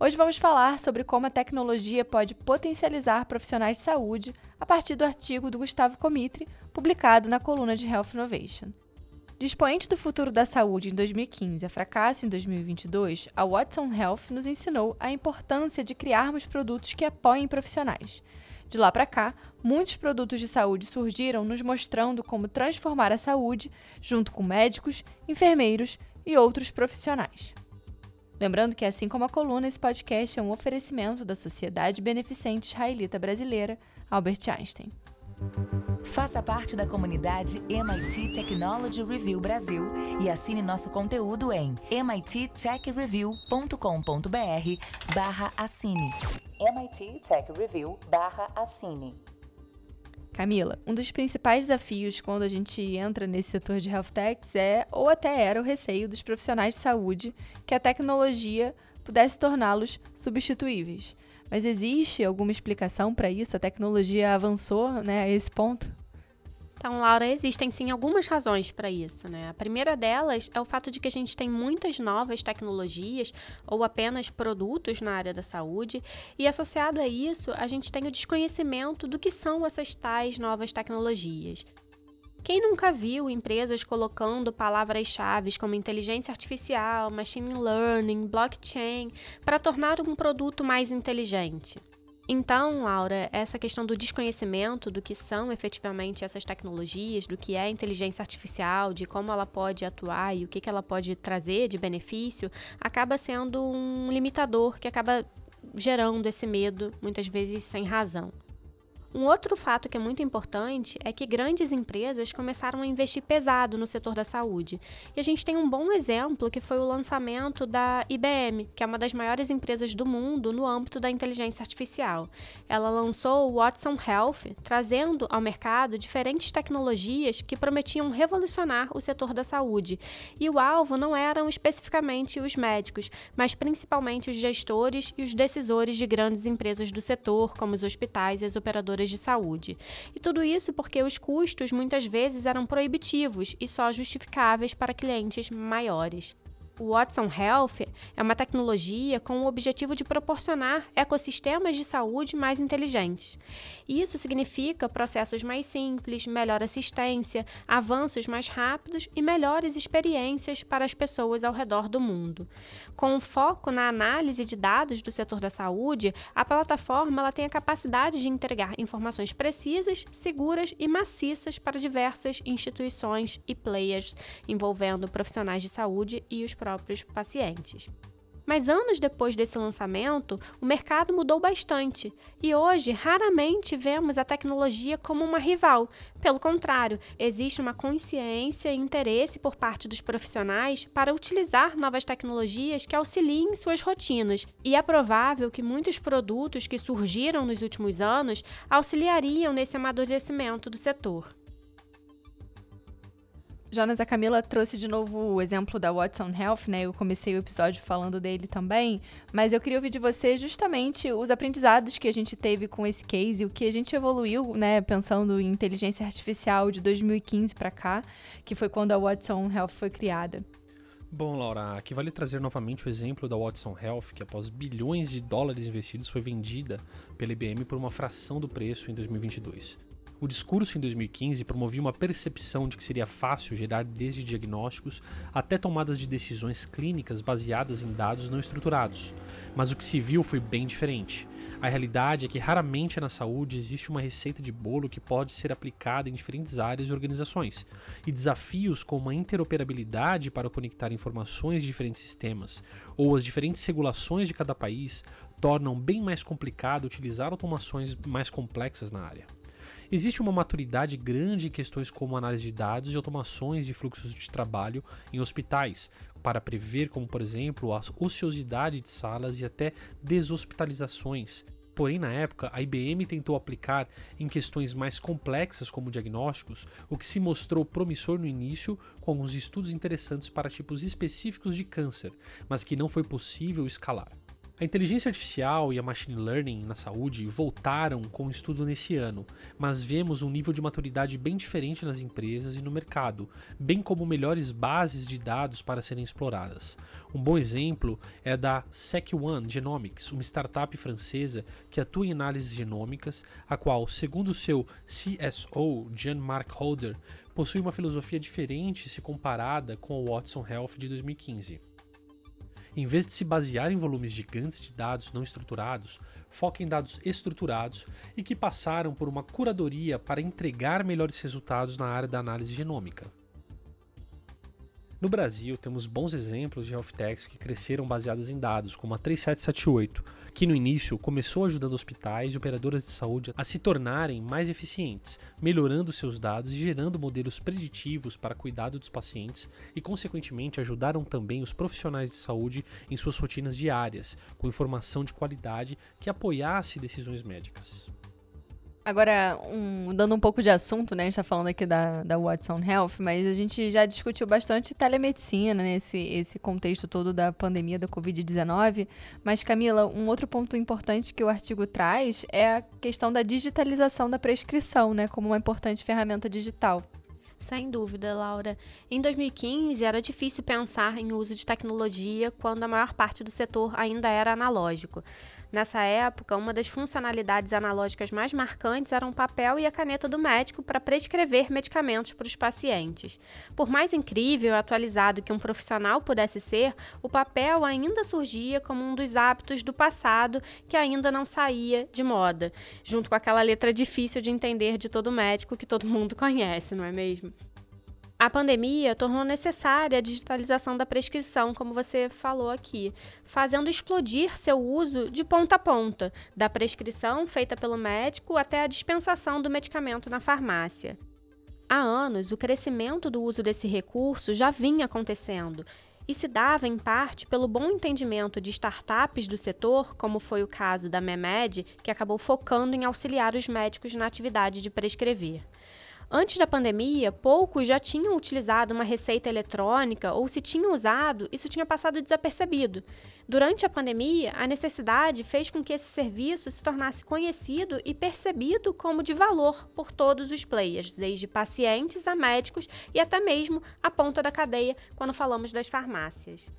Hoje vamos falar sobre como a tecnologia pode potencializar profissionais de saúde a partir do artigo do Gustavo Comitri, publicado na coluna de Health Innovation. De expoente do futuro da saúde em 2015 a fracasso em 2022, a Watson Health nos ensinou a importância de criarmos produtos que apoiem profissionais. De lá para cá, muitos produtos de saúde surgiram nos mostrando como transformar a saúde junto com médicos, enfermeiros e outros profissionais. Lembrando que, assim como a coluna, esse podcast é um oferecimento da Sociedade Beneficente Israelita Brasileira, Albert Einstein. Faça parte da comunidade MIT Technology Review Brasil e assine nosso conteúdo em mittechreview.com.br barra assine. MIT Tech Review barra assine. Camila, um dos principais desafios quando a gente entra nesse setor de health techs é, ou até era, o receio dos profissionais de saúde que a tecnologia pudesse torná-los substituíveis. Mas existe alguma explicação para isso? A tecnologia avançou né, a esse ponto? Então, Laura, existem sim algumas razões para isso, né? A primeira delas é o fato de que a gente tem muitas novas tecnologias ou apenas produtos na área da saúde, e associado a isso, a gente tem o desconhecimento do que são essas tais novas tecnologias. Quem nunca viu empresas colocando palavras-chave como inteligência artificial, machine learning, blockchain para tornar um produto mais inteligente? Então, Laura, essa questão do desconhecimento do que são efetivamente essas tecnologias, do que é inteligência artificial, de como ela pode atuar e o que, que ela pode trazer de benefício, acaba sendo um limitador que acaba gerando esse medo, muitas vezes sem razão. Um outro fato que é muito importante é que grandes empresas começaram a investir pesado no setor da saúde. E a gente tem um bom exemplo que foi o lançamento da IBM, que é uma das maiores empresas do mundo no âmbito da inteligência artificial. Ela lançou o Watson Health, trazendo ao mercado diferentes tecnologias que prometiam revolucionar o setor da saúde. E o alvo não eram especificamente os médicos, mas principalmente os gestores e os decisores de grandes empresas do setor, como os hospitais e as operadoras de saúde. E tudo isso porque os custos muitas vezes eram proibitivos e só justificáveis para clientes maiores. O Watson Health é uma tecnologia com o objetivo de proporcionar ecossistemas de saúde mais inteligentes. Isso significa processos mais simples, melhor assistência, avanços mais rápidos e melhores experiências para as pessoas ao redor do mundo. Com foco na análise de dados do setor da saúde, a plataforma ela tem a capacidade de entregar informações precisas, seguras e maciças para diversas instituições e players envolvendo profissionais de saúde e os pacientes. Mas anos depois desse lançamento, o mercado mudou bastante e hoje raramente vemos a tecnologia como uma rival. Pelo contrário, existe uma consciência e interesse por parte dos profissionais para utilizar novas tecnologias que auxiliem suas rotinas. E é provável que muitos produtos que surgiram nos últimos anos auxiliariam nesse amadurecimento do setor. Jonas, a Camila trouxe de novo o exemplo da Watson Health, né? Eu comecei o episódio falando dele também, mas eu queria ouvir de você justamente os aprendizados que a gente teve com esse case, o que a gente evoluiu, né, pensando em inteligência artificial de 2015 para cá, que foi quando a Watson Health foi criada. Bom, Laura, aqui vale trazer novamente o exemplo da Watson Health, que após bilhões de dólares investidos foi vendida pela IBM por uma fração do preço em 2022. O discurso em 2015 promovia uma percepção de que seria fácil gerar desde diagnósticos até tomadas de decisões clínicas baseadas em dados não estruturados. Mas o que se viu foi bem diferente. A realidade é que raramente na saúde existe uma receita de bolo que pode ser aplicada em diferentes áreas e organizações, e desafios como a interoperabilidade para conectar informações de diferentes sistemas ou as diferentes regulações de cada país tornam bem mais complicado utilizar automações mais complexas na área. Existe uma maturidade grande em questões como análise de dados e automações de fluxos de trabalho em hospitais, para prever, como por exemplo, a ociosidade de salas e até deshospitalizações, Porém, na época, a IBM tentou aplicar em questões mais complexas como diagnósticos, o que se mostrou promissor no início, com alguns estudos interessantes para tipos específicos de câncer, mas que não foi possível escalar. A inteligência artificial e a machine learning na saúde voltaram com o estudo nesse ano, mas vemos um nível de maturidade bem diferente nas empresas e no mercado, bem como melhores bases de dados para serem exploradas. Um bom exemplo é da SecOne Genomics, uma startup francesa que atua em análises genômicas, a qual, segundo seu CSO, Jean-Marc Holder, possui uma filosofia diferente se comparada com o Watson Health de 2015. Em vez de se basear em volumes gigantes de dados não estruturados, foca em dados estruturados e que passaram por uma curadoria para entregar melhores resultados na área da análise genômica. No Brasil, temos bons exemplos de health techs que cresceram baseadas em dados, como a 3778, que no início começou ajudando hospitais e operadoras de saúde a se tornarem mais eficientes, melhorando seus dados e gerando modelos preditivos para cuidado dos pacientes e, consequentemente, ajudaram também os profissionais de saúde em suas rotinas diárias, com informação de qualidade que apoiasse decisões médicas. Agora, um, dando um pouco de assunto, né? A gente tá falando aqui da, da Watson Health, mas a gente já discutiu bastante telemedicina né, esse contexto todo da pandemia da Covid-19. Mas, Camila, um outro ponto importante que o artigo traz é a questão da digitalização da prescrição, né? Como uma importante ferramenta digital. Sem dúvida, Laura. Em 2015, era difícil pensar em uso de tecnologia quando a maior parte do setor ainda era analógico. Nessa época, uma das funcionalidades analógicas mais marcantes eram o papel e a caneta do médico para prescrever medicamentos para os pacientes. Por mais incrível e atualizado que um profissional pudesse ser, o papel ainda surgia como um dos hábitos do passado que ainda não saía de moda, junto com aquela letra difícil de entender de todo médico que todo mundo conhece, não é mesmo? A pandemia tornou necessária a digitalização da prescrição, como você falou aqui, fazendo explodir seu uso de ponta a ponta, da prescrição feita pelo médico até a dispensação do medicamento na farmácia. Há anos, o crescimento do uso desse recurso já vinha acontecendo e se dava, em parte, pelo bom entendimento de startups do setor, como foi o caso da Memed, que acabou focando em auxiliar os médicos na atividade de prescrever. Antes da pandemia, poucos já tinham utilizado uma receita eletrônica ou, se tinham usado, isso tinha passado desapercebido. Durante a pandemia, a necessidade fez com que esse serviço se tornasse conhecido e percebido como de valor por todos os players, desde pacientes a médicos e até mesmo a ponta da cadeia quando falamos das farmácias.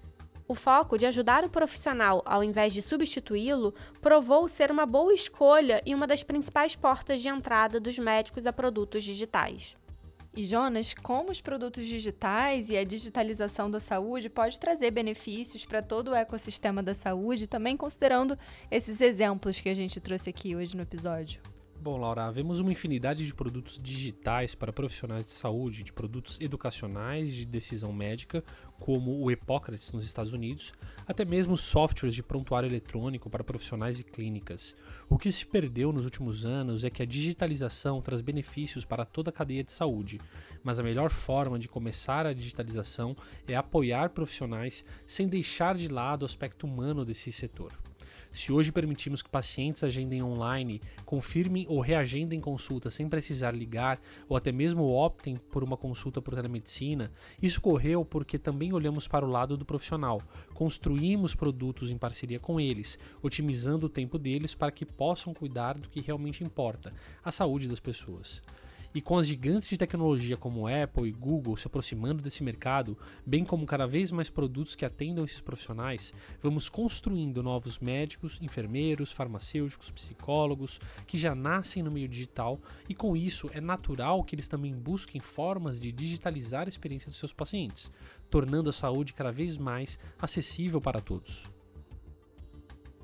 O foco de ajudar o profissional ao invés de substituí-lo provou ser uma boa escolha e uma das principais portas de entrada dos médicos a produtos digitais. E Jonas, como os produtos digitais e a digitalização da saúde pode trazer benefícios para todo o ecossistema da saúde, também considerando esses exemplos que a gente trouxe aqui hoje no episódio? Bom, Laura, vemos uma infinidade de produtos digitais para profissionais de saúde, de produtos educacionais de decisão médica, como o Epócrates nos Estados Unidos, até mesmo softwares de prontuário eletrônico para profissionais e clínicas. O que se perdeu nos últimos anos é que a digitalização traz benefícios para toda a cadeia de saúde, mas a melhor forma de começar a digitalização é apoiar profissionais sem deixar de lado o aspecto humano desse setor. Se hoje permitimos que pacientes agendem online, confirmem ou reagendem consultas sem precisar ligar ou até mesmo optem por uma consulta por telemedicina, isso ocorreu porque também olhamos para o lado do profissional, construímos produtos em parceria com eles, otimizando o tempo deles para que possam cuidar do que realmente importa, a saúde das pessoas. E com as gigantes de tecnologia como Apple e Google se aproximando desse mercado, bem como cada vez mais produtos que atendam esses profissionais, vamos construindo novos médicos, enfermeiros, farmacêuticos, psicólogos que já nascem no meio digital e com isso é natural que eles também busquem formas de digitalizar a experiência dos seus pacientes, tornando a saúde cada vez mais acessível para todos.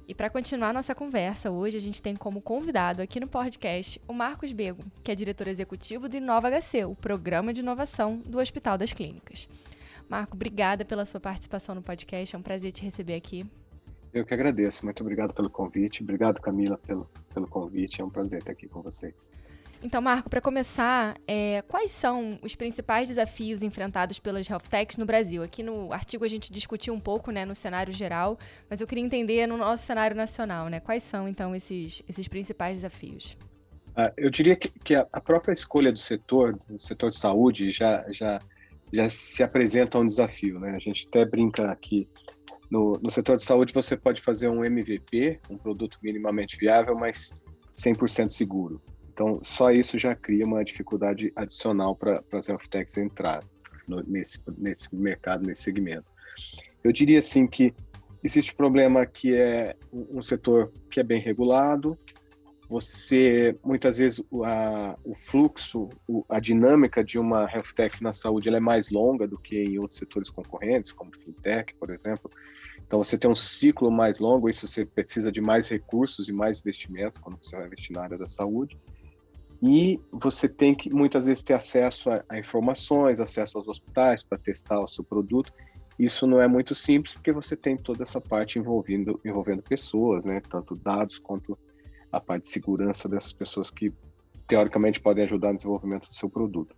E para continuar nossa conversa, hoje a gente tem como convidado aqui no podcast o Marcos Bego, que é diretor executivo do Inova HC, o programa de inovação do Hospital das Clínicas. Marco, obrigada pela sua participação no podcast, é um prazer te receber aqui. Eu que agradeço, muito obrigado pelo convite, obrigado Camila pelo, pelo convite, é um prazer estar aqui com vocês. Então, Marco, para começar, é, quais são os principais desafios enfrentados pelas health techs no Brasil? Aqui no artigo a gente discutiu um pouco, né, no cenário geral, mas eu queria entender no nosso cenário nacional, né? Quais são então esses, esses principais desafios? Uh, eu diria que, que, a própria escolha do setor, do setor de saúde, já, já, já se apresenta um desafio, né? A gente até brinca aqui no, no setor de saúde você pode fazer um MVP, um produto minimamente viável, mas 100% seguro. Então, só isso já cria uma dificuldade adicional para as health techs entrar no, nesse, nesse mercado, nesse segmento. Eu diria assim que existe um problema que é um setor que é bem regulado, você muitas vezes a, o fluxo, a dinâmica de uma health tech na saúde é mais longa do que em outros setores concorrentes, como fintech, por exemplo. Então você tem um ciclo mais longo, isso você precisa de mais recursos e mais investimentos quando você vai investir na área da saúde. E você tem que muitas vezes ter acesso a, a informações, acesso aos hospitais para testar o seu produto. Isso não é muito simples porque você tem toda essa parte envolvendo, envolvendo pessoas, né? tanto dados quanto a parte de segurança dessas pessoas que teoricamente podem ajudar no desenvolvimento do seu produto.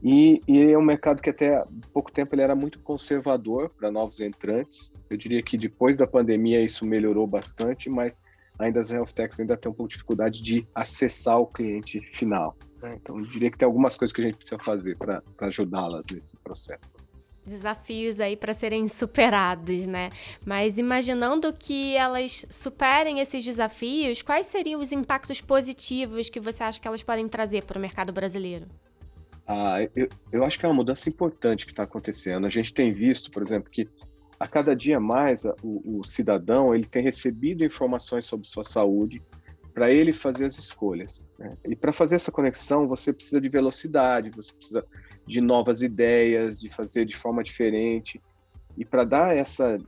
E, e, é um mercado que até pouco tempo ele era muito conservador para novos entrantes. Eu diria que depois da pandemia isso melhorou bastante, mas ainda as health techs ainda têm um pouco de dificuldade de acessar o cliente final. Né? Então, eu diria que tem algumas coisas que a gente precisa fazer para ajudá-las nesse processo. Desafios aí para serem superados, né? Mas imaginando que elas superem esses desafios, quais seriam os impactos positivos que você acha que elas podem trazer para o mercado brasileiro? Ah, eu, eu acho que é uma mudança importante que está acontecendo. A gente tem visto, por exemplo, que a cada dia mais o, o cidadão ele tem recebido informações sobre sua saúde para ele fazer as escolhas. Né? E para fazer essa conexão, você precisa de velocidade, você precisa de novas ideias, de fazer de forma diferente. E para dar essa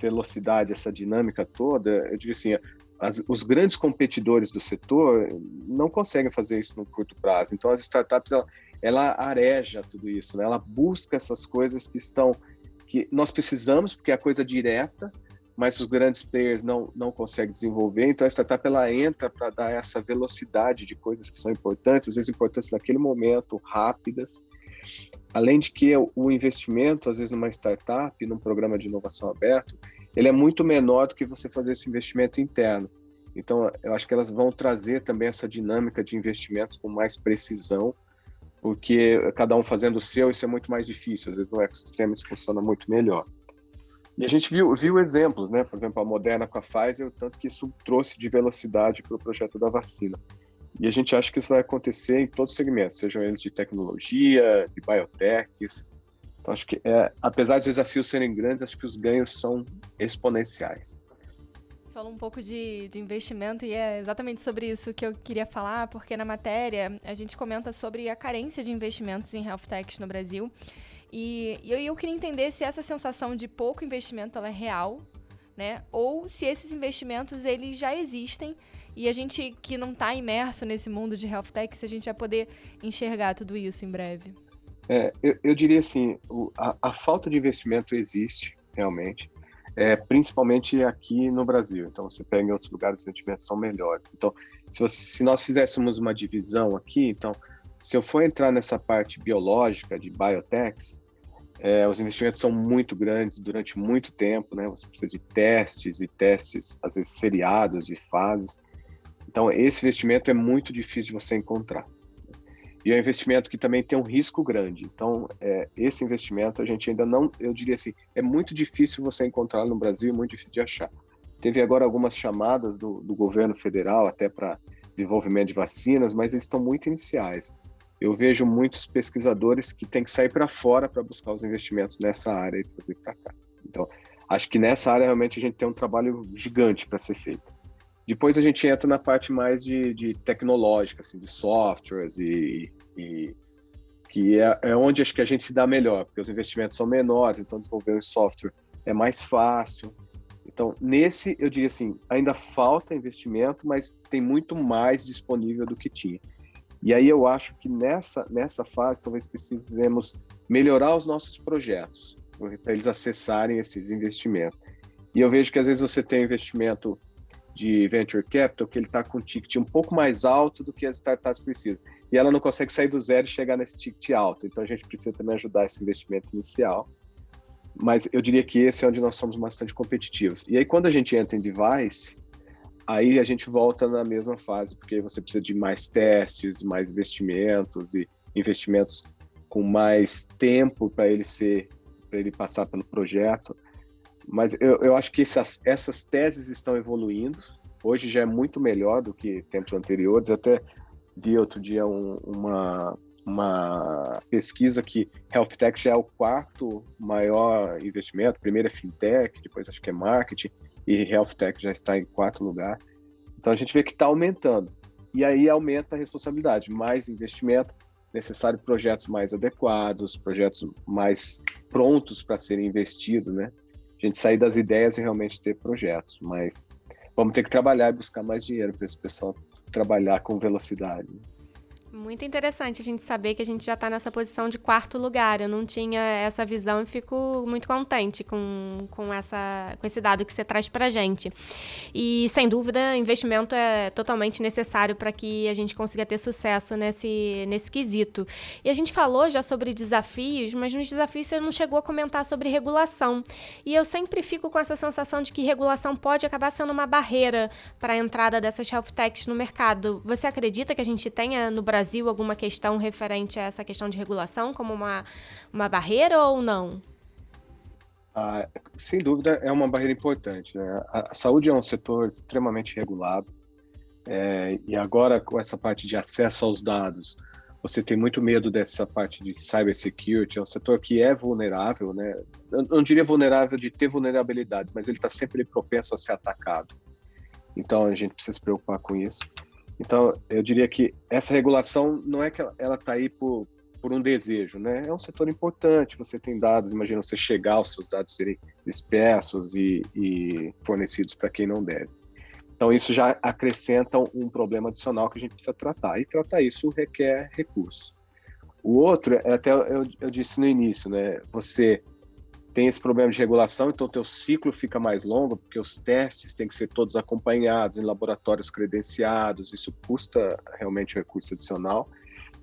velocidade, essa dinâmica toda, eu digo assim, as, os grandes competidores do setor não conseguem fazer isso no curto prazo. Então, as startups, ela, ela areja tudo isso, né? ela busca essas coisas que estão que nós precisamos, porque é a coisa direta, mas os grandes players não, não conseguem desenvolver. Então, a startup ela entra para dar essa velocidade de coisas que são importantes, às vezes importantes naquele momento, rápidas. Além de que o investimento, às vezes, numa startup, num programa de inovação aberto, ele é muito menor do que você fazer esse investimento interno. Então, eu acho que elas vão trazer também essa dinâmica de investimentos com mais precisão porque cada um fazendo o seu, isso é muito mais difícil. Às vezes no ecossistema isso funciona muito melhor. E a gente viu, viu exemplos, né? Por exemplo, a Moderna com a Pfizer, o tanto que isso trouxe de velocidade para o projeto da vacina. E a gente acha que isso vai acontecer em todos os segmentos, sejam eles de tecnologia, de biotechs. Então, acho que, é, apesar dos desafios serem grandes, acho que os ganhos são exponenciais falou um pouco de, de investimento e é exatamente sobre isso que eu queria falar, porque na matéria a gente comenta sobre a carência de investimentos em health techs no Brasil. E, e eu, eu queria entender se essa sensação de pouco investimento ela é real, né? Ou se esses investimentos eles já existem e a gente que não está imerso nesse mundo de health tech, se a gente vai poder enxergar tudo isso em breve. É, eu, eu diria assim, o, a, a falta de investimento existe realmente é, principalmente aqui no Brasil. Então, você pega em outros lugares, os investimentos são melhores. Então, se, você, se nós fizéssemos uma divisão aqui, então, se eu for entrar nessa parte biológica de biotechs, é, os investimentos são muito grandes durante muito tempo, né? Você precisa de testes e testes, às vezes seriados de fases. Então, esse investimento é muito difícil de você encontrar. E é um investimento que também tem um risco grande. Então, é, esse investimento a gente ainda não, eu diria assim, é muito difícil você encontrar no Brasil, muito difícil de achar. Teve agora algumas chamadas do, do governo federal até para desenvolvimento de vacinas, mas eles estão muito iniciais. Eu vejo muitos pesquisadores que têm que sair para fora para buscar os investimentos nessa área e trazer para cá. Então, acho que nessa área realmente a gente tem um trabalho gigante para ser feito. Depois a gente entra na parte mais de, de tecnológica, assim, de softwares e, e que é, é, onde acho que a gente se dá melhor, porque os investimentos são menores, então desenvolver um software é mais fácil. Então, nesse, eu diria assim, ainda falta investimento, mas tem muito mais disponível do que tinha. E aí eu acho que nessa, nessa fase talvez precisemos melhorar os nossos projetos, para eles acessarem esses investimentos. E eu vejo que às vezes você tem investimento de venture capital que ele está com um ticket um pouco mais alto do que as startups precisam. E ela não consegue sair do zero e chegar nesse ticket alto. Então a gente precisa também ajudar esse investimento inicial. Mas eu diria que esse é onde nós somos bastante competitivos. E aí quando a gente entra em device, aí a gente volta na mesma fase, porque você precisa de mais testes, mais investimentos e investimentos com mais tempo para ele ser, para ele passar pelo projeto. Mas eu, eu acho que essas, essas teses estão evoluindo. Hoje já é muito melhor do que tempos anteriores. Até vi outro dia um, uma, uma pesquisa que Health Tech já é o quarto maior investimento. Primeiro é FinTech, depois acho que é Marketing, e Health Tech já está em quarto lugar. Então a gente vê que está aumentando. E aí aumenta a responsabilidade, mais investimento, necessário projetos mais adequados, projetos mais prontos para serem investidos, né? A gente sair das ideias e realmente ter projetos, mas vamos ter que trabalhar e buscar mais dinheiro para esse pessoal trabalhar com velocidade. Muito interessante a gente saber que a gente já está nessa posição de quarto lugar. Eu não tinha essa visão e fico muito contente com, com, essa, com esse dado que você traz para a gente. E, sem dúvida, investimento é totalmente necessário para que a gente consiga ter sucesso nesse, nesse quesito. E a gente falou já sobre desafios, mas nos desafios você não chegou a comentar sobre regulação. E eu sempre fico com essa sensação de que regulação pode acabar sendo uma barreira para a entrada dessas health techs no mercado. Você acredita que a gente tenha no Brasil Brasil alguma questão referente a essa questão de regulação como uma, uma barreira ou não? Ah, sem dúvida, é uma barreira importante. Né? A, a saúde é um setor extremamente regulado, é, e agora com essa parte de acesso aos dados, você tem muito medo dessa parte de cybersecurity, é um setor que é vulnerável, né? Eu não diria vulnerável de ter vulnerabilidades, mas ele está sempre propenso a ser atacado. Então a gente precisa se preocupar com isso. Então, eu diria que essa regulação não é que ela está aí por, por um desejo, né? É um setor importante, você tem dados, imagina você chegar aos seus dados serem dispersos e, e fornecidos para quem não deve. Então, isso já acrescenta um problema adicional que a gente precisa tratar, e tratar isso requer recurso. O outro, é até eu, eu disse no início, né? Você tem esse problema de regulação, então teu ciclo fica mais longo, porque os testes têm que ser todos acompanhados em laboratórios credenciados, isso custa realmente um recurso adicional.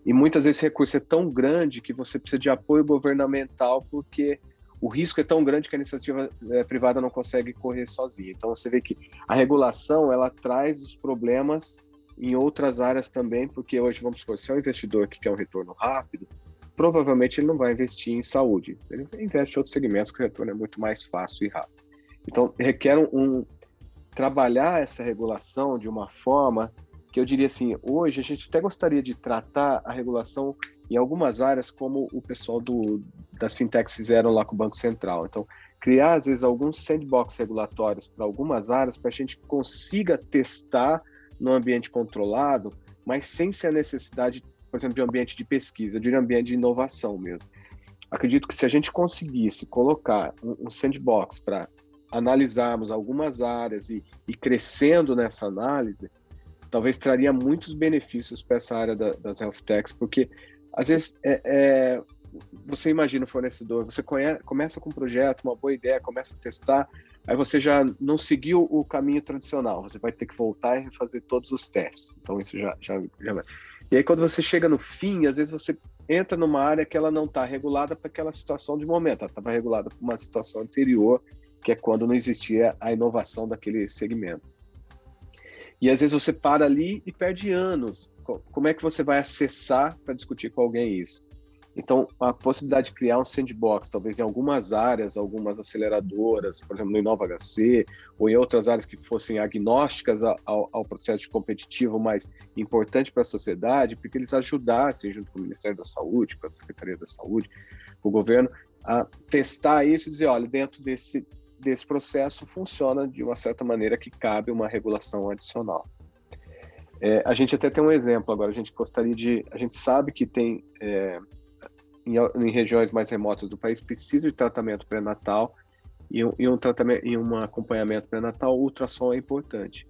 E muitas vezes esse recurso é tão grande que você precisa de apoio governamental, porque o risco é tão grande que a iniciativa é, privada não consegue correr sozinha. Então você vê que a regulação ela traz os problemas em outras áreas também, porque hoje, vamos supor, se é um investidor que quer um retorno rápido, provavelmente ele não vai investir em saúde. Ele investe em outros segmentos que o retorno é muito mais fácil e rápido. Então, requer um, um trabalhar essa regulação de uma forma que eu diria assim, hoje a gente até gostaria de tratar a regulação em algumas áreas como o pessoal do, das fintechs fizeram lá com o Banco Central. Então, criar às vezes alguns sandbox regulatórios para algumas áreas para a gente consiga testar no ambiente controlado, mas sem ser a necessidade por exemplo, de ambiente de pesquisa, de ambiente de inovação mesmo. Acredito que se a gente conseguisse colocar um, sandbox para analisarmos algumas áreas e, e crescendo nessa análise, talvez traria muitos benefícios para essa área da, das health techs, porque às vezes é, é, você imagina o fornecedor, você conhece, começa com um projeto, uma boa ideia, começa a testar, aí você já não seguiu o caminho tradicional, você vai ter que voltar e refazer todos os testes. Então isso já, já, já e aí, quando você chega no fim, às vezes você entra numa área que ela não está regulada para aquela situação de momento, ela estava regulada para uma situação anterior, que é quando não existia a inovação daquele segmento. E às vezes você para ali e perde anos. Como é que você vai acessar para discutir com alguém isso? Então, a possibilidade de criar um sandbox, talvez em algumas áreas, algumas aceleradoras, por exemplo, no Inova HC, ou em outras áreas que fossem agnósticas ao, ao processo competitivo, mas importante para a sociedade, porque eles ajudassem, junto com o Ministério da Saúde, com a Secretaria da Saúde, com o governo, a testar isso e dizer, olha, dentro desse, desse processo funciona de uma certa maneira que cabe uma regulação adicional. É, a gente até tem um exemplo agora, a gente gostaria de, a gente sabe que tem... É, em, em regiões mais remotas do país precisa de tratamento pré-natal e, um, e um tratamento e um acompanhamento pré-natal, o ultrassom é importante.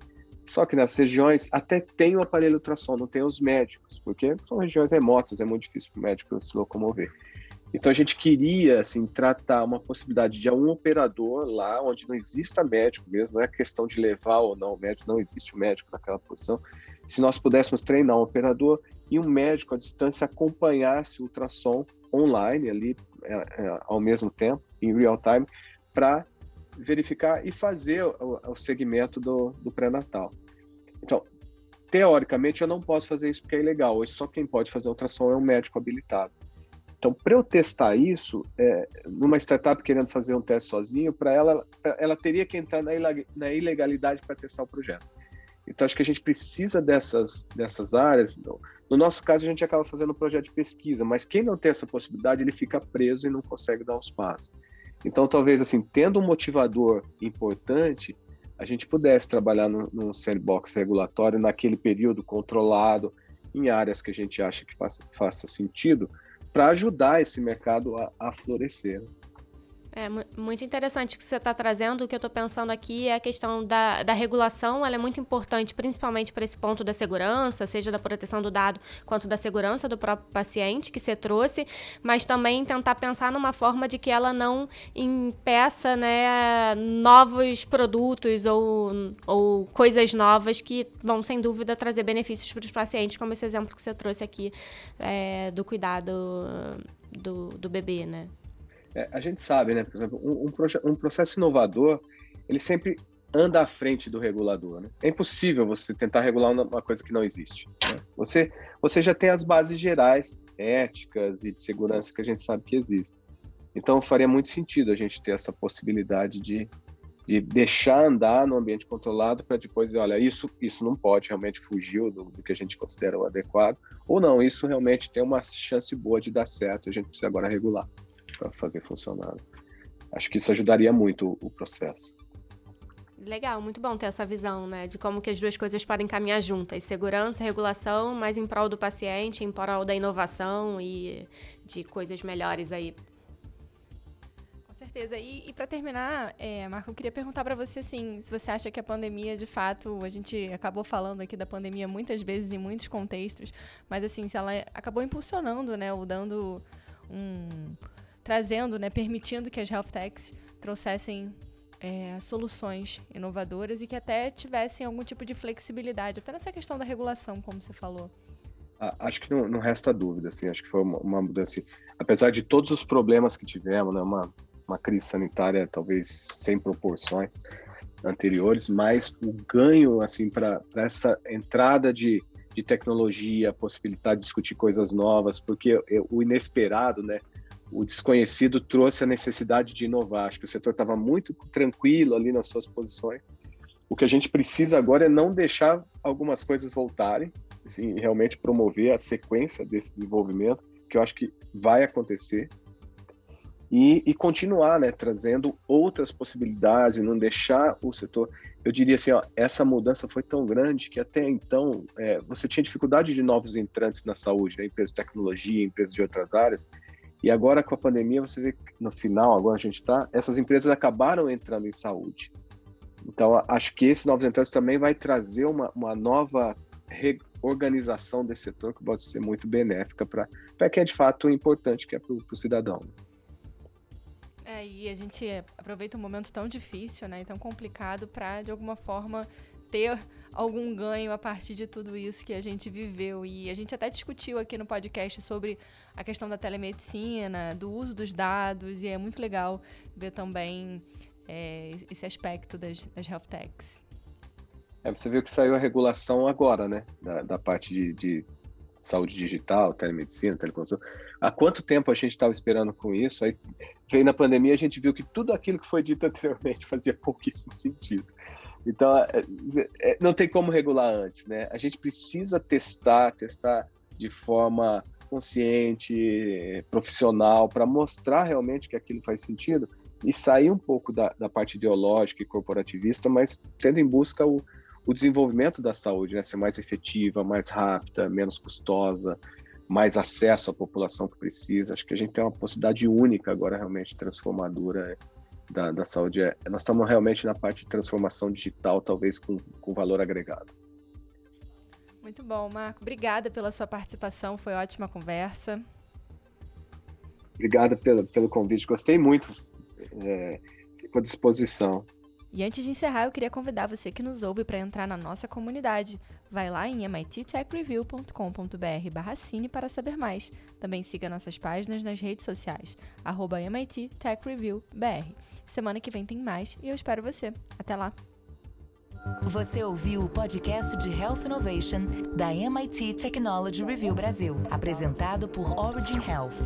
Só que nessas regiões até tem o aparelho ultrassom, não tem os médicos, porque são regiões remotas, é muito difícil para o médico se locomover. Então a gente queria assim tratar uma possibilidade de um operador lá onde não exista médico mesmo, não é questão de levar ou não o médico, não existe o médico naquela posição. Se nós pudéssemos treinar um operador e um médico à distância acompanhasse o ultrassom online ali é, é, ao mesmo tempo, em real time, para verificar e fazer o, o segmento do, do pré-natal. Então, teoricamente, eu não posso fazer isso porque é ilegal. Hoje, só quem pode fazer ultrassom é um médico habilitado. Então, para eu testar isso, é, numa startup querendo fazer um teste sozinho, para ela, ela teria que entrar na ilegalidade para testar o projeto. Então, acho que a gente precisa dessas, dessas áreas. No nosso caso, a gente acaba fazendo um projeto de pesquisa, mas quem não tem essa possibilidade, ele fica preso e não consegue dar os passos. Então, talvez, assim, tendo um motivador importante, a gente pudesse trabalhar num sandbox regulatório naquele período controlado, em áreas que a gente acha que faça, faça sentido, para ajudar esse mercado a, a florescer. É muito interessante que você está trazendo. O que eu estou pensando aqui é a questão da, da regulação. Ela é muito importante, principalmente para esse ponto da segurança, seja da proteção do dado quanto da segurança do próprio paciente que você trouxe, mas também tentar pensar numa forma de que ela não impeça né, novos produtos ou, ou coisas novas que vão, sem dúvida, trazer benefícios para os pacientes, como esse exemplo que você trouxe aqui é, do cuidado do, do bebê, né? É, a gente sabe, né? Por exemplo, um, um, um, processo inovador, ele sempre anda à frente do regulador. Né? É impossível você tentar regular uma coisa que não existe. Né? Você, você já tem as bases gerais, éticas e de segurança que a gente sabe que existem. Então, faria muito sentido a gente ter essa possibilidade de, de deixar andar no ambiente controlado para depois dizer, olha, isso, isso não pode, realmente fugiu do, do que a gente considera o adequado, ou não, isso realmente tem uma chance boa de dar certo, a gente precisa agora regular para fazer funcionar. Acho que isso ajudaria muito o, processo. Legal, muito bom ter essa visão, né, de como que as duas coisas podem caminhar juntas, segurança, regulação, mas em prol do paciente, em prol da inovação e de coisas melhores aí. Com certeza. E, e para terminar, é, Marco, eu queria perguntar para você assim, se você acha que a pandemia, de fato, a gente acabou falando aqui da pandemia muitas vezes em muitos contextos, mas assim, se ela acabou impulsionando, né, ou dando um trazendo, né, permitindo que as health techs trouxessem é, soluções inovadoras e que até tivessem algum tipo de flexibilidade, até nessa questão da regulação, como você falou. Acho que não, não resta dúvida, assim, acho que foi uma, uma, mudança, apesar de todos os problemas que tivemos, né, uma, uma crise sanitária talvez sem proporções anteriores, mas o ganho, assim, para essa entrada de, de tecnologia, a possibilidade de discutir coisas novas, porque o inesperado, né, o desconhecido trouxe a necessidade de inovar. Acho que o setor estava muito tranquilo ali nas suas posições. O que a gente precisa agora é não deixar algumas coisas voltarem, assim, realmente promover a sequência desse desenvolvimento, que eu acho que vai acontecer, e, e continuar, né, trazendo outras possibilidades e não deixar o setor. Eu diria assim, ó, essa mudança foi tão grande que até então é, você tinha dificuldade de novos entrantes na saúde, né, empresas de tecnologia, empresas de outras áreas, e agora com a pandemia, você vê que no final, agora a gente está, essas empresas acabaram entrando em saúde. Então, acho que esses novos entrantes também vai trazer uma, uma nova reorganização desse setor que pode ser muito benéfica para quem é de fato importante, que é para o cidadão. É, e a gente aproveita um momento tão difícil, né, tão complicado, para de alguma forma ter algum ganho a partir de tudo isso que a gente viveu. E a gente até discutiu aqui no podcast sobre a questão da telemedicina, do uso dos dados, e é muito legal ver também é, esse aspecto das, das health techs. É, você viu que saiu a regulação agora, né? Da, da parte de, de, saúde digital, telemedicina, teleconsulta. Há quanto tempo a gente estava esperando com isso? Aí veio na pandemia, a gente viu que tudo aquilo que foi dito anteriormente fazia pouquíssimo sentido. Então, é, é, não tem como regular antes, né? A gente precisa testar, testar de forma consciente, profissional, para mostrar realmente que aquilo faz sentido e sair um pouco da, da parte ideológica e corporativista, mas tendo em busca o, o desenvolvimento da saúde, né? Ser mais efetiva, mais rápida, menos custosa, mais acesso à população que precisa. Acho que a gente tem uma possibilidade única agora, realmente transformadora da, da saúde. É, nós estamos realmente na parte de transformação digital, talvez com, com valor agregado. Muito bom, Marco. Obrigada pela sua participação, foi ótima conversa. Obrigado pelo, pelo convite, gostei muito. É, fico à disposição. E antes de encerrar, eu queria convidar você que nos ouve para entrar na nossa comunidade. Vai lá em mittechreview.com.br cine para saber mais. Também siga nossas páginas nas redes sociais, arroba MIT Tech. Semana que vem tem mais e eu espero você. Até lá! Você ouviu o podcast de Health Innovation da MIT Technology Review Brasil, apresentado por Origin Health.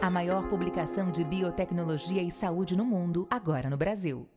A maior publicação de biotecnologia e saúde no mundo, agora no Brasil.